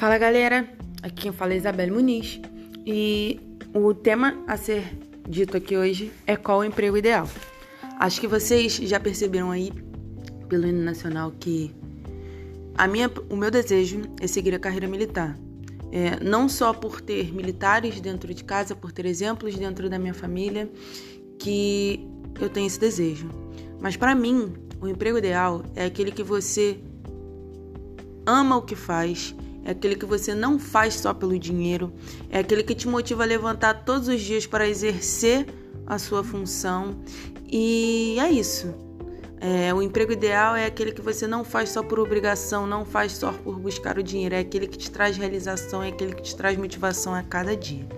Fala galera, aqui quem fala é Isabelle Muniz e o tema a ser dito aqui hoje é qual o emprego ideal. Acho que vocês já perceberam aí pelo hino nacional que a minha, o meu desejo é seguir a carreira militar. É, não só por ter militares dentro de casa, por ter exemplos dentro da minha família, que eu tenho esse desejo. Mas para mim, o emprego ideal é aquele que você ama o que faz, é aquele que você não faz só pelo dinheiro, é aquele que te motiva a levantar todos os dias para exercer a sua função. E é isso. É, o emprego ideal é aquele que você não faz só por obrigação, não faz só por buscar o dinheiro, é aquele que te traz realização, é aquele que te traz motivação a cada dia.